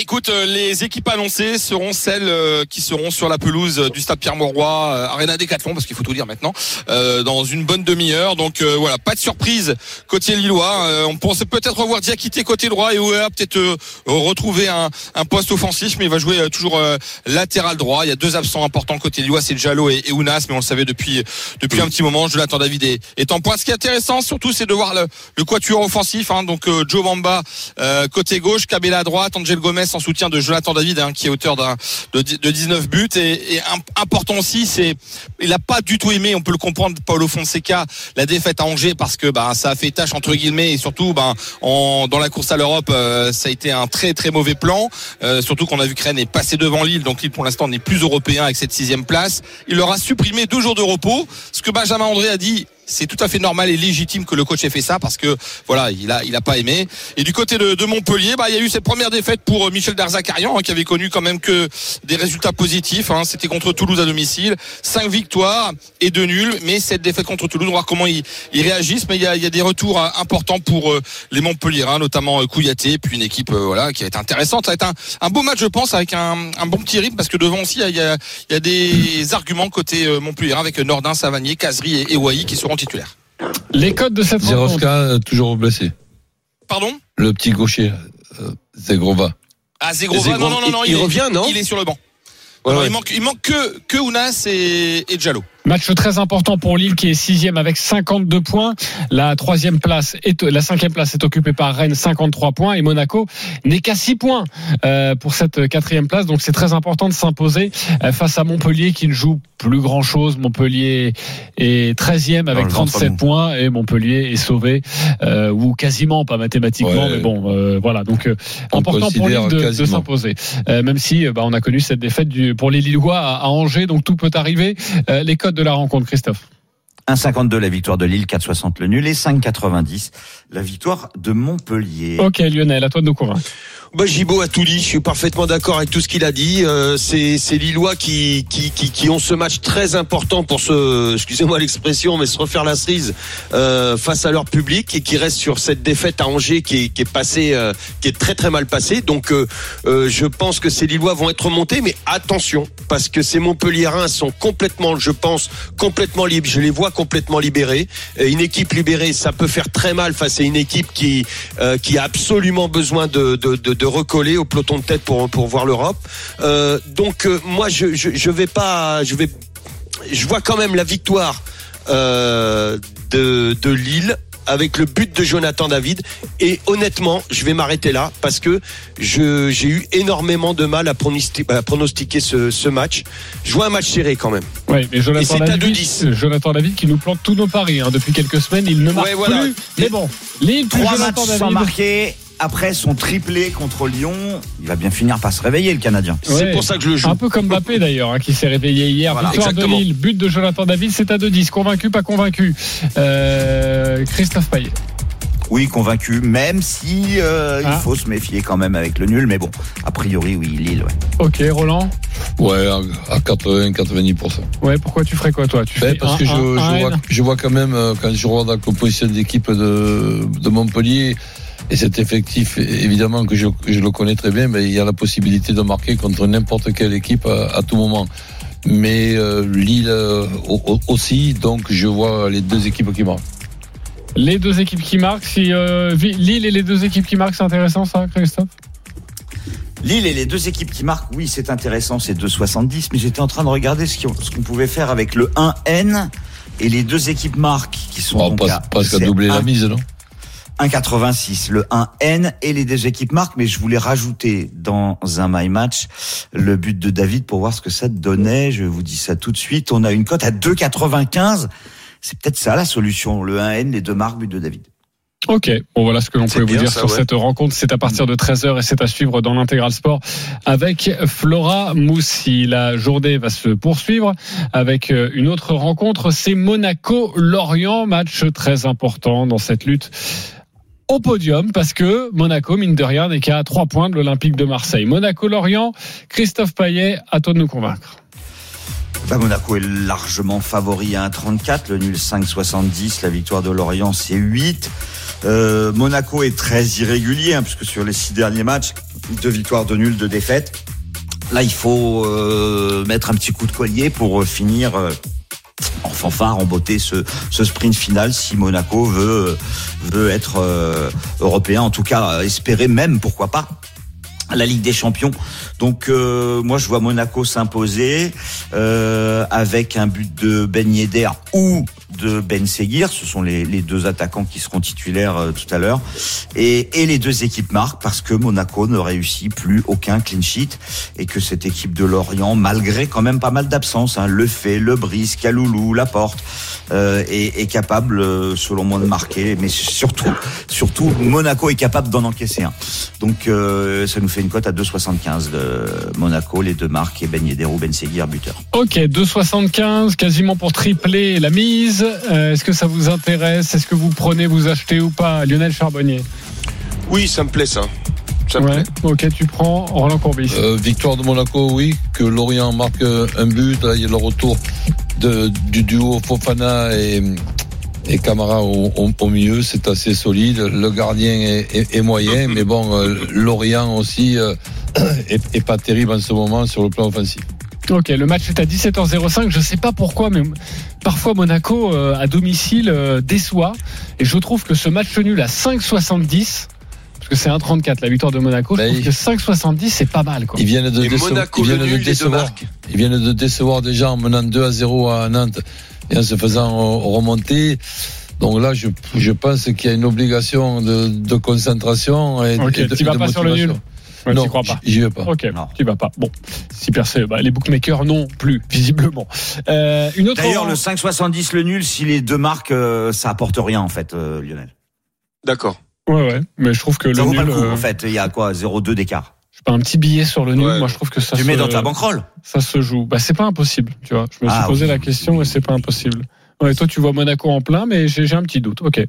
Écoute, euh, les équipes annoncées seront celles euh, qui seront sur la pelouse euh, du stade Pierre-Mauroy, Arena Décathlon, parce qu'il faut tout dire maintenant, dans une bonne demi-heure. Donc voilà, pas de surprise côté lillois. On pensait peut-être revoir Diakité côté droit et Ouéa peut-être retrouver un, poste offensif, mais il va jouer toujours latéral droit. Il y a deux absents importants côté lillois, c'est Jallo et, Ounas, mais on le savait depuis depuis un petit moment. Jonathan David est, en point. Ce qui est intéressant surtout, c'est de voir le, le quatuor offensif. hein. donc Joe Bamba euh, côté gauche, Cabella à droite, Angel Gomez En soutien de Jonathan David, hein, qui est auteur de, de 19 buts. Et, important aussi, c'est il a pas du tout aimé, on peut le comprendre, Paulo Fonseca, la défaite à Angers parce que bah, ça a fait tâche entre guillemets et surtout bah, dans la course à l'Europe, euh, ça a été un très très mauvais plan. Euh, surtout qu'on a vu que est passé devant Lille, donc Lille pour l'instant n'est plus européen avec cette sixième place. Il leur a supprimé deux jours de repos. Ce que Benjamin André a dit, c'est tout à fait normal et légitime que le coach ait fait ça parce que voilà, il a il a pas aimé. Et du côté de, de Montpellier, bah il y a eu cette première défaite pour euh, Michel Darzakarian hein, qui avait connu quand même que des résultats positifs. Hein. C'était contre Toulouse à domicile, cinq victoires et deux nuls. Mais cette défaite contre Toulouse, on va voir comment ils, ils réagissent. Mais il y a, il y a des retours euh, importants pour euh, les Montpelliérains, notamment Kouyaté, puis une équipe voilà qui va être intéressante. Ça va être un, un beau match, je pense, avec un, un bon petit rythme parce que devant aussi il y a, il y a des arguments côté Montpellier avec Nordin, Savanier, Cazerie et, Wai qui seront Les codes de cette rencontre. Zeroska, toujours blessé. Pardon? Le petit gaucher, euh, Zegrova. Ah, Zegrova, non, non, non, non, il, est, revient, non? Il est sur le banc. Ouais, Alors, ouais. Il manque, il manque que, que Ounas et, et Diallo. Match très important pour Lille qui est sixième avec 52 points. La troisième place est, la cinquième place est occupée par Rennes 53 points et Monaco n'est qu'à 6 points euh, pour cette quatrième place. Donc c'est très important de s'imposer euh, face à Montpellier qui ne joue plus grand chose. Montpellier est 13e avec le ventre 37 mou. points et Montpellier est sauvé euh, ou quasiment pas mathématiquement Ouais. mais bon euh, voilà donc euh, important pour Lille de, s'imposer. Euh, même si bah, on a connu cette défaite du, pour les Lillois à, à Angers donc tout peut arriver. Les codes de la rencontre Christophe. 1,52 la victoire de Lille, 4,60 le nul et 5,90 la victoire de Montpellier. Ok Lionel, à toi de nous convaincre. Bah, Gibo a tout dit. Je suis parfaitement d'accord avec tout ce qu'il a dit. Euh, c'est Lillois qui, qui qui qui ont ce match très important pour se, excusez-moi l'expression, mais se refaire la cerise euh, face à leur public et qui reste sur cette défaite à Angers qui est qui est passée, euh, qui est très très mal passée. Donc euh, euh, je pense que ces Lillois vont être remontés, mais attention parce que ces Montpelliérains sont complètement, je pense, complètement libres. Je les vois complètement libérés. Et une équipe libérée, ça peut faire très mal face à une équipe qui euh, qui a absolument besoin de, de, de, de recoller au peloton de tête pour pour voir l'Europe. Euh, donc euh, moi je, je je vais pas je vais je vois quand même la victoire euh, de de Lille avec le but de Jonathan David et honnêtement je vais m'arrêter là parce que je j'ai eu énormément de mal à pronostiquer, à pronostiquer ce, ce match. Je vois un match serré quand même. Oui, mais Et Jonathan c'est à David, 2-10. Jonathan David qui nous plante tous nos paris hein, depuis quelques semaines. Il ne marque Ouais, voilà. plus. Mais bon, Lille, plus Trois Jonathan matchs sans David. marquer. Après son triplé contre Lyon, il va bien finir par se réveiller, le Canadien. C'est pour ça que je le joue. Un peu comme Mbappé d'ailleurs, hein, qui s'est réveillé hier. Voilà, Victoire exactement. de Lille, but de Jonathan David, c'est à 2-10. Convaincu, pas convaincu. Euh, Christophe Payet. Oui, convaincu, même si euh, Ah. il faut se méfier quand même avec le nul. Mais bon, a priori, oui, Lille. Ouais. Ok, Roland. Ouais, à à 80-90%. Ouais, pourquoi tu ferais quoi toi? Tu Ben, fais parce un- que je, un- un je, vois, N je vois quand même, euh, quand je regarde la composition d'équipe de, de Montpellier, et cet effectif, évidemment que je, le connais très bien, mais il y a la possibilité de marquer contre n'importe quelle équipe à, à tout moment. Mais euh, Lille euh, au- au- aussi, donc je vois les deux équipes qui marquent. Les deux équipes qui marquent. Si euh, Lille et les deux équipes qui marquent, c'est intéressant ça, Christophe? Lille et les deux équipes qui marquent, oui, c'est intéressant, c'est 2,70. Mais j'étais en train de regarder ce qu'on pouvait faire avec le 1N et les deux équipes marquent qui sont On donc passe à- doubler la mise, non? 1,86. Le 1N et les deux équipes marquent, mais je voulais rajouter dans un My Match le but de David pour voir ce que ça donnait. Je vous dis ça tout de suite. On a une cote à 2,95. C'est peut-être ça la solution. Le 1N, les deux marques, but de David. Ok, bon voilà ce que l'on pouvait vous dire ça, sur ouais. cette rencontre. C'est à partir de 13h et c'est à suivre dans l'intégral sport avec Flora Moussi. La journée va se poursuivre avec euh, une autre rencontre. C'est Monaco-Lorient, match très important dans cette lutte au podium parce que Monaco, mine de rien, n'est qu'à 3 points de l'Olympique de Marseille. Monaco-Lorient, Christophe Payet, à toi de nous convaincre. Bah, Monaco est largement favori à 1,34, le nul 5,70, la victoire de Lorient c'est 8. Euh, Monaco est très irrégulier, hein, puisque sur les six derniers matchs, deux victoires, deux nuls, deux défaites. Là, il faut euh, mettre un petit coup de collier pour euh, finir en fanfare, en beauté ce, sprint final si Monaco veut, veut être euh, européen, en tout cas espérer même, pourquoi pas, la Ligue des Champions. Donc euh, moi je vois Monaco s'imposer euh, avec un but de Ben Yedder ou de Ben Seguir. Ce sont les, les deux attaquants qui seront titulaires euh, tout à l'heure. Et, et les deux équipes marquent parce que Monaco ne réussit plus aucun clean sheet et que cette équipe de Lorient, malgré quand même pas mal d'absences, hein, Le Fait, Le Brise, Kaloulou, Laporte, euh, est, est capable, euh, selon moi, de marquer. Mais surtout, surtout, Monaco est capable d'en encaisser un. Donc, euh, ça nous fait une cote à 2,75 de Monaco, les deux marques et Ben Yedder ou Ben Seguir, buteur. Ok, 2,75, quasiment pour tripler la mise. Euh, Est-ce que ça vous intéresse? Est-ce que vous prenez, vous achetez ou pas? Lionel Charbonnier Oui, ça me plaît ça. Ça me Ouais. plaît. Ok, tu prends Roland Courbis. Euh, victoire de Monaco, oui. Que Lorient marque euh, un but. Là, il y a le retour de, du duo Fofana et, et Camara au, au- au milieu. C'est assez solide. Le gardien est, est- est moyen, mais bon, euh, Lorient aussi euh, est, est pas terrible en ce moment sur le plan offensif. Ok, le match est à 17h05. Je sais pas pourquoi, mais parfois Monaco euh, à domicile euh, déçoit. Et je trouve que ce match nul à 5,70, parce que c'est 1,34 la victoire de Monaco, je Ben, trouve que 5,70 c'est pas mal. Quoi. Ils viennent de, décevoir, Monaco, ils viennent de décevoir. Ils viennent de décevoir déjà en menant 2 à 0 à Nantes et en se faisant euh, remonter. Donc là, je, je pense qu'il y a une obligation de, de concentration et, Ok, et de, tu vas de pas sur le motivation. nul Ouais, non, t'y crois pas. j'y vais pas. Ok, Non. tu vas pas. Bon, si personne, bah, les bookmakers non plus, visiblement. Euh, une autre. D'ailleurs, le 5,70 le nul, si les deux marques, euh, ça apporte rien en fait, euh, Lionel. D'accord. Ouais, ouais, mais je trouve que Ça le vaut pas nul. le coup euh, en fait. Il y a quoi 0,2 d'écart. Je pas, un petit billet sur le nul. Ouais. Moi, je trouve que ça. Tu se, mets dans ta banquerolle. Ça se joue. Bah, c'est pas impossible, tu vois. Je me suis Ah, posé oui, la question et c'est pas impossible. Ouais, toi, tu vois Monaco en plein, mais j'ai j'ai un petit doute. Ok.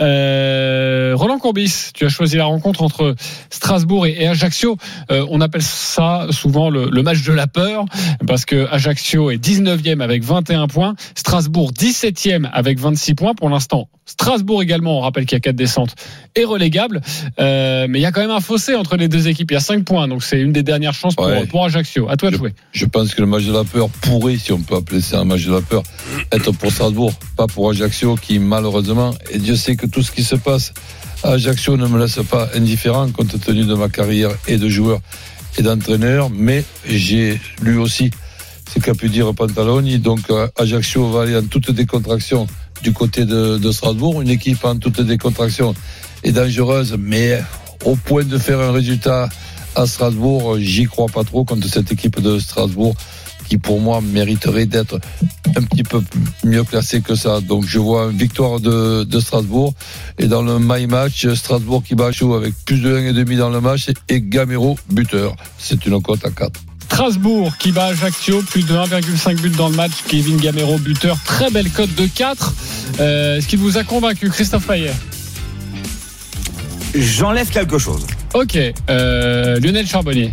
Euh, Roland Courbis, tu as choisi la rencontre entre Strasbourg et, et Ajaccio. Euh, on appelle ça souvent le, le match de la peur, parce que Ajaccio est 19e avec 21 points, Strasbourg 17e avec 26 points pour l'instant. Strasbourg également, on rappelle qu'il y a quatre descentes, est relégable, Euh, mais il y a quand même un fossé entre les deux équipes. Il y a 5 points, donc c'est une des dernières chances pour, Ouais. pour Ajaccio. À toi de jouer. Je pense que le match de la peur pourrait, si on peut appeler ça un match de la peur, être pour Strasbourg, pas pour Ajaccio, qui malheureusement, et Dieu sait que tout ce qui se passe à Ajaccio ne me laisse pas indifférent compte tenu de ma carrière et de joueur et d'entraîneur, mais j'ai lu aussi ce qu'a pu dire Pantaloni, donc euh, Ajaccio va aller en toute décontraction du côté de, Strasbourg, une équipe en toute décontraction est dangereuse, mais au point de faire un résultat à Strasbourg, j'y crois pas trop contre cette équipe de Strasbourg qui pour moi mériterait d'être un petit peu mieux classée que ça. Donc je vois une victoire de, Strasbourg et dans le my match, Strasbourg qui bat chaud avec plus de 1,5 dans le match et Gamero buteur. C'est une cote à 4. Strasbourg qui bat Ajaccio, plus de 1,5 but dans le match. Kevin Gamero, buteur. Très belle cote de 4. Euh, Est-ce qu'il vous a convaincu, Christophe Payet J'enlève quelque chose. Ok. Euh, Lionel Charbonnier.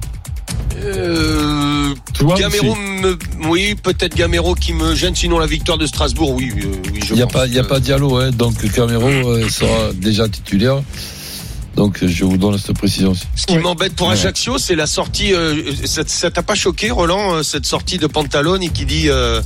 Euh, Gamero, me, oui, peut-être Gamero qui me gêne. Sinon, la victoire de Strasbourg, oui, euh, oui, je Il n'y a pense pas, il y a pas Diallo, hein, donc Gamero euh, sera déjà titulaire. Donc je vous donne cette précision aussi. Ce qui Ouais. m'embête pour Ouais. Ajaccio, c'est la sortie. euh, ça t'a pas choqué, Roland, euh, cette sortie de Pantalone qui dit. Euh,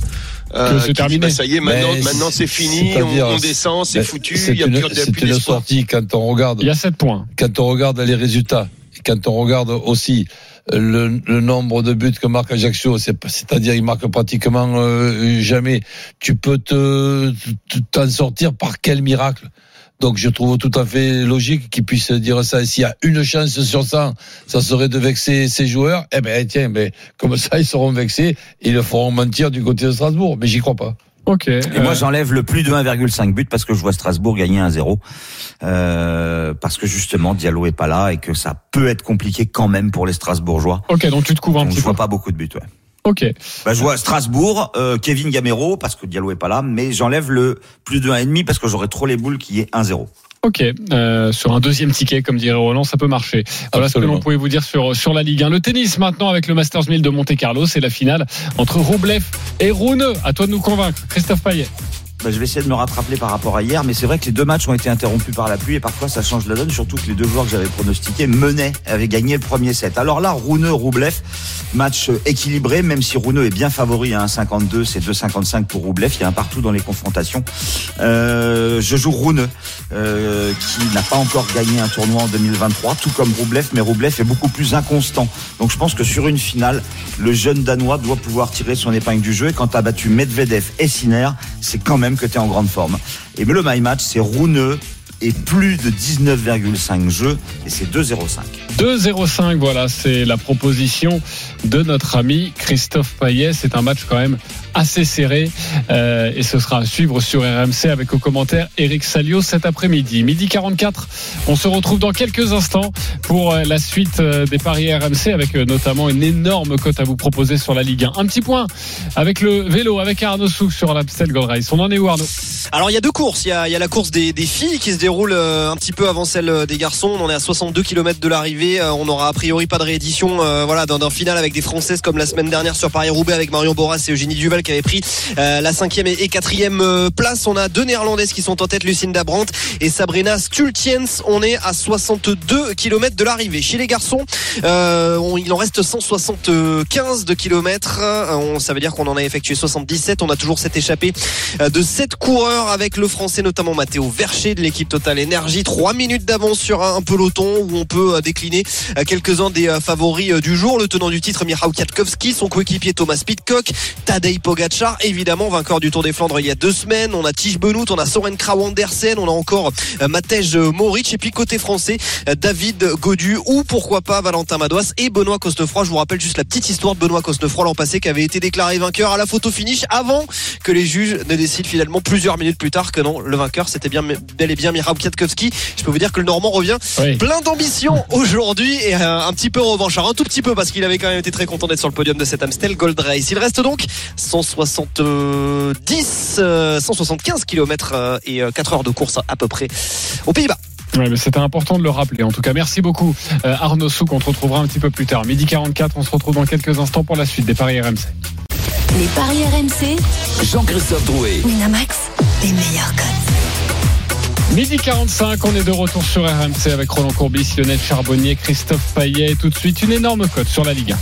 euh, c'est qui dit, terminé. bah, ça y est, maintenant, Mais maintenant c'est fini, on, descend, c'est foutu, il y a une, plus, c'est une d'espoir. sortie quand on regarde Il y a 7 points. quand on regarde les résultats, quand on regarde aussi le, le nombre de buts que marque Ajaccio, c'est- c'est-à-dire il marque pratiquement euh, jamais, tu peux te te- t'en sortir par quel miracle? Donc je trouve tout à fait logique qu'il puisse dire ça. Et s'il y a une chance sur 100, ça serait de vexer ces joueurs. Eh ben tiens, ben, comme ça ils seront vexés, ils le feront mentir du côté de Strasbourg. Mais j'y crois pas. Ok. Et moi, Euh, j'enlève le plus de 1,5 but parce que je vois Strasbourg gagner 1-0. Euh, parce que justement, Diallo est pas là et que ça peut être compliqué quand même pour les Strasbourgeois. ok, donc tu te couvres un Donc, petit je peu. vois pas beaucoup de buts, ouais. Ok. Bah, je vois Strasbourg, euh, Kevin Gamero, parce que Diallo est pas là, mais j'enlève le plus de 1,5 parce que j'aurais trop les boules qui est 1-0. Ok, euh, sur un deuxième ticket, comme dirait Roland, ça peut marcher. Voilà ce que l'on pouvait vous dire sur, sur la Ligue 1. Le tennis maintenant avec le Masters 1000 de Monte Carlo, c'est la finale entre Roublev et Rune. À toi de nous convaincre, Christophe Payet. Bah, je vais essayer de me rattraper par rapport à hier, mais c'est vrai que les deux matchs ont été interrompus par la pluie et parfois ça change la donne, surtout que les deux joueurs que j'avais pronostiqués menaient, avaient gagné le premier set. Alors là, Rouneux, Roublev, match euh, équilibré, même si Rouneux est bien favori à 1,52, c'est 2,55 pour Roublev, il y a un partout dans les confrontations. Euh, je joue Rouneux, euh, qui n'a pas encore gagné un tournoi en 2023, tout comme Roublev, mais Roublev est beaucoup plus inconstant. Donc je pense que sur une finale, le jeune Danois doit pouvoir tirer son épingle du jeu et quand as battu Medvedev et Sinner, c'est quand même que tu es en grande forme. Et le my match, c'est Rouneux et plus de 19,5 jeux et c'est 2,05. 2-0-5, voilà, c'est la proposition de notre ami Christophe Payet. C'est un match quand même assez serré euh, et ce sera à suivre sur RMC avec au commentaire Eric Salio cet après-midi. Midi 44, on se retrouve dans quelques instants pour euh, la suite euh, des paris RMC avec notamment une énorme cote à vous proposer sur la Ligue 1. Un petit point avec le vélo, avec Arnaud Souk sur l'Amstel Gold Race. On en est où Arnaud? Alors il y a deux courses. Il y a, la course des, des filles qui se déroule un petit peu avant celle des garçons. On en est à 62 km de l'arrivée. Euh, On aura a priori pas de réédition euh, voilà, d'un final avec des Françaises comme la semaine dernière sur Paris-Roubaix avec Marion Boras et Eugénie Duval qui avaient pris euh, la cinquième et quatrième place. On a deux néerlandaises qui sont en tête, Lucinda Brandt et Sabrina Stultiens. On est à 62 km de l'arrivée. Chez les garçons, on- il en reste 175 de kilomètres. Ça veut dire qu'on en a effectué 77. On a toujours cette échappée de 7 coureurs avec le français notamment Matteo Vercher de l'équipe Total Energy. 3 minutes d'avance sur un, peloton où on peut décliner euh, quelques-uns des euh, favoris euh, du jour. Le tenant du titre Michał Kwiatkowski, son coéquipier Thomas Pitcock, Tadej Pogacar, évidemment vainqueur du Tour des Flandres il y a deux semaines. On a Tige Benoît, on a Soren Krauw Andersen, on a encore Matej Moric et puis côté français David Godu ou pourquoi pas Valentin Madouas et Benoît Cosnefroy. Je vous rappelle juste la petite histoire de Benoît Cosnefroy l'an passé qui avait été déclaré vainqueur à la photo finish avant que les juges ne décident finalement plusieurs minutes plus tard que non, le vainqueur c'était bien bel et bien Michał Kwiatkowski. Je peux vous dire que le Normand revient Oui. plein d'ambition aujourd'hui et euh, un petit peu revanchard, un tout petit peu parce qu'il avait quand même été très content d'être sur le podium de cet Amstel Gold Race. Il reste donc 170, euh, 175 km et 4 heures de course à peu près aux Pays-Bas. Ouais, mais c'était important de le rappeler. En tout cas, merci beaucoup euh, Arnaud Souk. On te retrouvera un petit peu plus tard. Midi 44, on se retrouve dans quelques instants pour la suite des paris RMC. Les paris RMC, Jean-Christophe Drouet. Winamax, les meilleurs cotes. Midi 45, on est de retour sur RMC avec Roland Courbis, Lionel Charbonnier, Christophe Payet. Tout de suite, une énorme cote sur la Ligue 1.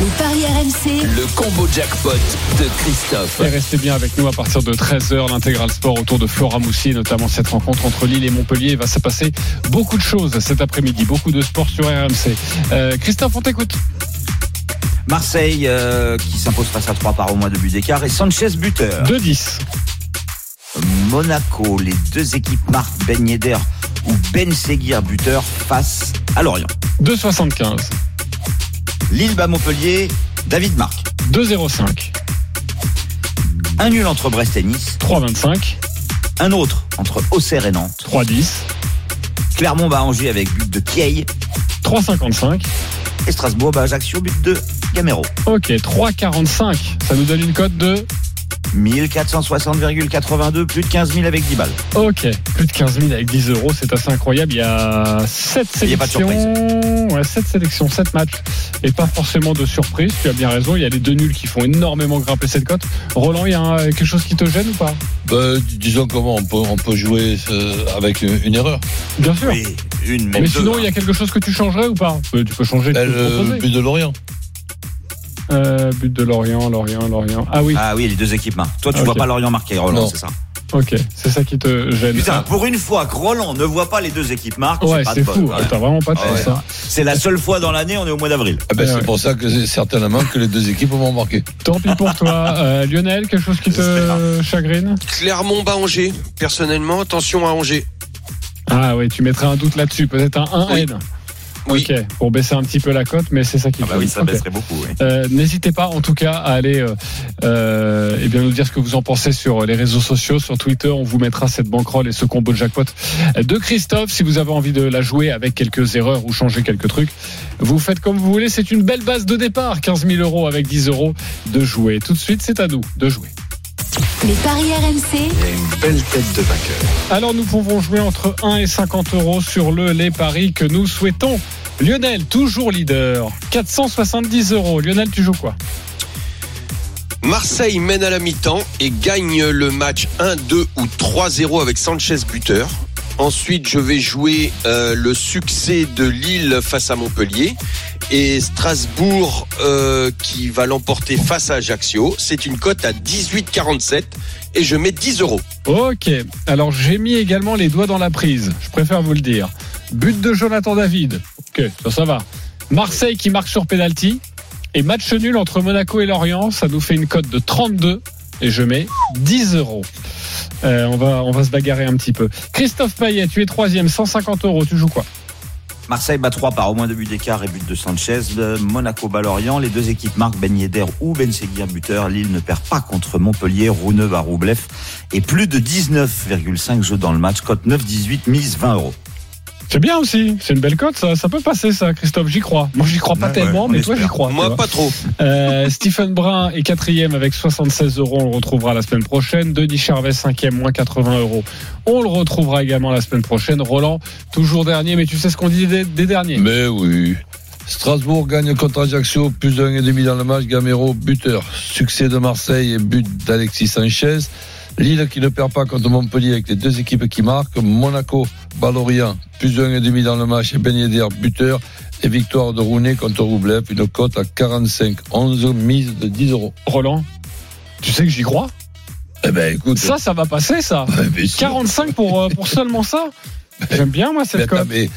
Les paris RMC, Le combo jackpot de Christophe. Et restez bien avec nous à partir de 13h, l'intégral sport autour de Flora Moussi, notamment cette rencontre entre Lille et Montpellier. Il va se passer beaucoup de choses cet après-midi, beaucoup de sport sur RMC. Euh, Christophe, on t'écoute. Marseille euh, qui s'impose face à 3 par au moins de buts d'écart et Sanchez buteur. 2-10. Monaco, les deux équipes marquent Ben Yedder ou Ben Seguir buteur face à Lorient. 2,75. Lille bat Montpellier, David marque. 2,05. Un nul entre Brest et Nice, 3,25. un autre entre Auxerre et Nantes. 3,10. Clermont bat Angers avec but de Kiei 3,55. et Strasbourg bat Ajaccio but de Gamero. Ok, 3,45. Ça nous donne une cote de. 1460,82, plus de 15 000 avec 10 balles. Ok, plus de 15 000 avec 10 euros, c'est assez incroyable. Il y a 7 Il y a pas de sélections. Ouais, 7 sélections, 7 matchs. Et pas forcément de surprise. Tu as bien raison. Il y a les deux nuls qui font énormément grimper cette cote. Roland, il y a un- quelque chose qui te gêne ou pas? Ben, disons comment on peut, on peut jouer euh, avec une, une erreur. Bien sûr. Oui, une, même Mais deux, sinon, hein. il y a quelque chose que tu changerais ou pas? Euh, Tu peux changer. tu peux le but de Lorient. Euh, but de Lorient, Lorient, Lorient. Ah oui, Ah oui, les deux équipes marquent. Toi, tu vois pas Lorient marquer, Roland, c'est ça ok. C'est ça qui te gêne. Putain, pour une fois que Roland ne voit pas les deux équipes marquer, Ouais, c'est fou. même. T'as vraiment pas de Ah ouais. hein. C'est la seule fois dans l'année, on est au mois d'avril. Ah ben, c'est ouais. pour ça que c'est certainement que les deux équipes vont marquer. Tant pis pour toi. Euh, Lionel, quelque chose qui te chagrine Clermont bat Angers. Personnellement, attention à Angers. Ah oui, tu mettrais un doute là-dessus. Peut-être un 1 Oui. Oui. Ok, pour baisser un petit peu la cote, mais c'est ça qui Ah bah oui, ça Ok. baisserait beaucoup. oui. Euh, N'hésitez pas, en tout cas, à aller euh, euh, eh bien nous dire ce que vous en pensez sur les réseaux sociaux, sur Twitter. On vous mettra cette banquerolle et ce combo de jackpot de Christophe. Si vous avez envie de la jouer avec quelques erreurs ou changer quelques trucs, vous faites comme vous voulez. C'est une belle base de départ, 15 000 euros avec 10 euros de jouer. Tout de suite, c'est à nous de jouer. Les paris RMC, Il y a une belle tête de vainqueur. Alors nous pouvons jouer entre 1 et 50 euros sur le les paris que nous souhaitons. Lionel, toujours leader, 470 euros. Lionel, tu joues quoi? Marseille mène à la mi-temps et gagne le match 1-2 ou 3-0 avec Sanchez buteur. Ensuite, je vais jouer euh, le succès de Lille face à Montpellier et Strasbourg euh, qui va l'emporter face à Ajaccio. C'est une cote à 18,47 et je mets 10 euros. Ok, alors j'ai mis également les doigts dans la prise, je préfère vous le dire. But de Jonathan David, ok, ça va. Marseille qui marque sur penalty et match nul entre Monaco et Lorient, ça nous fait une cote de 32 et je mets 10 euros. Euh, on va, on va se bagarrer un petit peu. Christophe Payet, tu es troisième, 150 euros. Tu joues quoi? Marseille bat 3 par au moins deux buts d'écart et but de Sanchez. Monaco bat Lorient. Les deux équipes marquent Ben Yedder ou Ben Seguir buteur. Lille ne perd pas contre Montpellier. Rouneux bat Roublev. Et plus de 19,5 jeux dans le match. Cote 9-18, mise 20 euros. C'est bien aussi, c'est une belle cote, ça, ça peut passer ça, Christophe, j'y crois. Moi j'y crois pas Ouais, tellement, ouais, mais toi j'y crois. Moi, pas trop. Euh, Stephen Brun est quatrième avec 76 euros, on le retrouvera la semaine prochaine. Denis Charvet cinquième, moins 80 euros. On le retrouvera également la semaine prochaine. Roland, toujours dernier, mais tu sais ce qu'on dit des, des derniers. Mais oui. Strasbourg gagne contre Ajaccio, plus d'un et demi dans le match. Gamero, buteur. Succès de Marseille et but d'Alexis Sanchez. Lille qui ne perd pas contre Montpellier avec les deux équipes qui marquent. Monaco, Balorient, plus et demi dans le match. Et Ben Yedder, buteur. Et victoire de Rounet contre Roublev. Une cote à 45-11, mise de 10 euros. Roland, tu sais que j'y crois? Eh ben écoute. Ça, ça va passer ça. Ouais, bien sûr. 45 pour, euh, pour seulement ça? J'aime bien moi cette cote. mais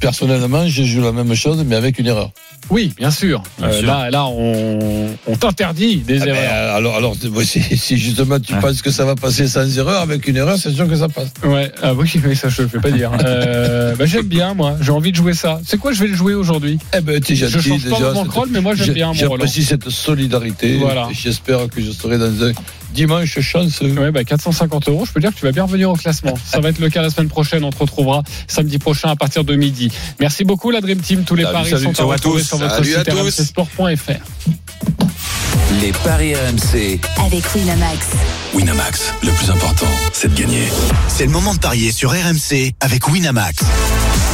personnellement, je joue la même chose, mais avec une erreur. Oui, bien sûr. Bien Euh, sûr. Là, là, on, on t'interdit des Ah ben, erreurs. alors, alors si, si justement tu Ouais. penses que ça va passer sans erreur, avec une erreur, c'est sûr que ça passe. Ouais, ah oui, mais ça je ne fais pas dire. Euh, bah, j'aime bien moi, j'ai envie de jouer ça. C'est quoi je vais le jouer aujourd'hui? Eh ben, t'es Je change pas déjà. mon bankroll, mais moi j'aime j'ai- bien mon. J'apprécie cette solidarité. Voilà. Et J'espère que je serai dans un dimanche chanceux. Ouais, bah 450 euros, je peux dire que tu vas bien revenir au classement. Ça va être le cas la semaine prochaine. On te retrouvera samedi prochain à partir de midi. Merci beaucoup, la Dream Team. Tous les Salut, paris salut, sont à ciao à retrouver tous. sur votre Salut site rmcsport.fr. Les paris RMC. Avec Winamax. Winamax, le plus important, c'est de gagner. C'est le moment de parier sur RMC avec Winamax.